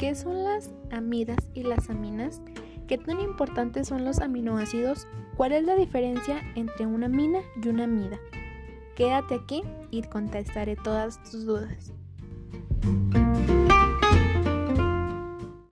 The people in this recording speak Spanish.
¿Qué son las amidas y las aminas? ¿Qué tan importantes son los aminoácidos? ¿Cuál es la diferencia entre una amina y una amida? Quédate aquí y contestaré todas tus dudas.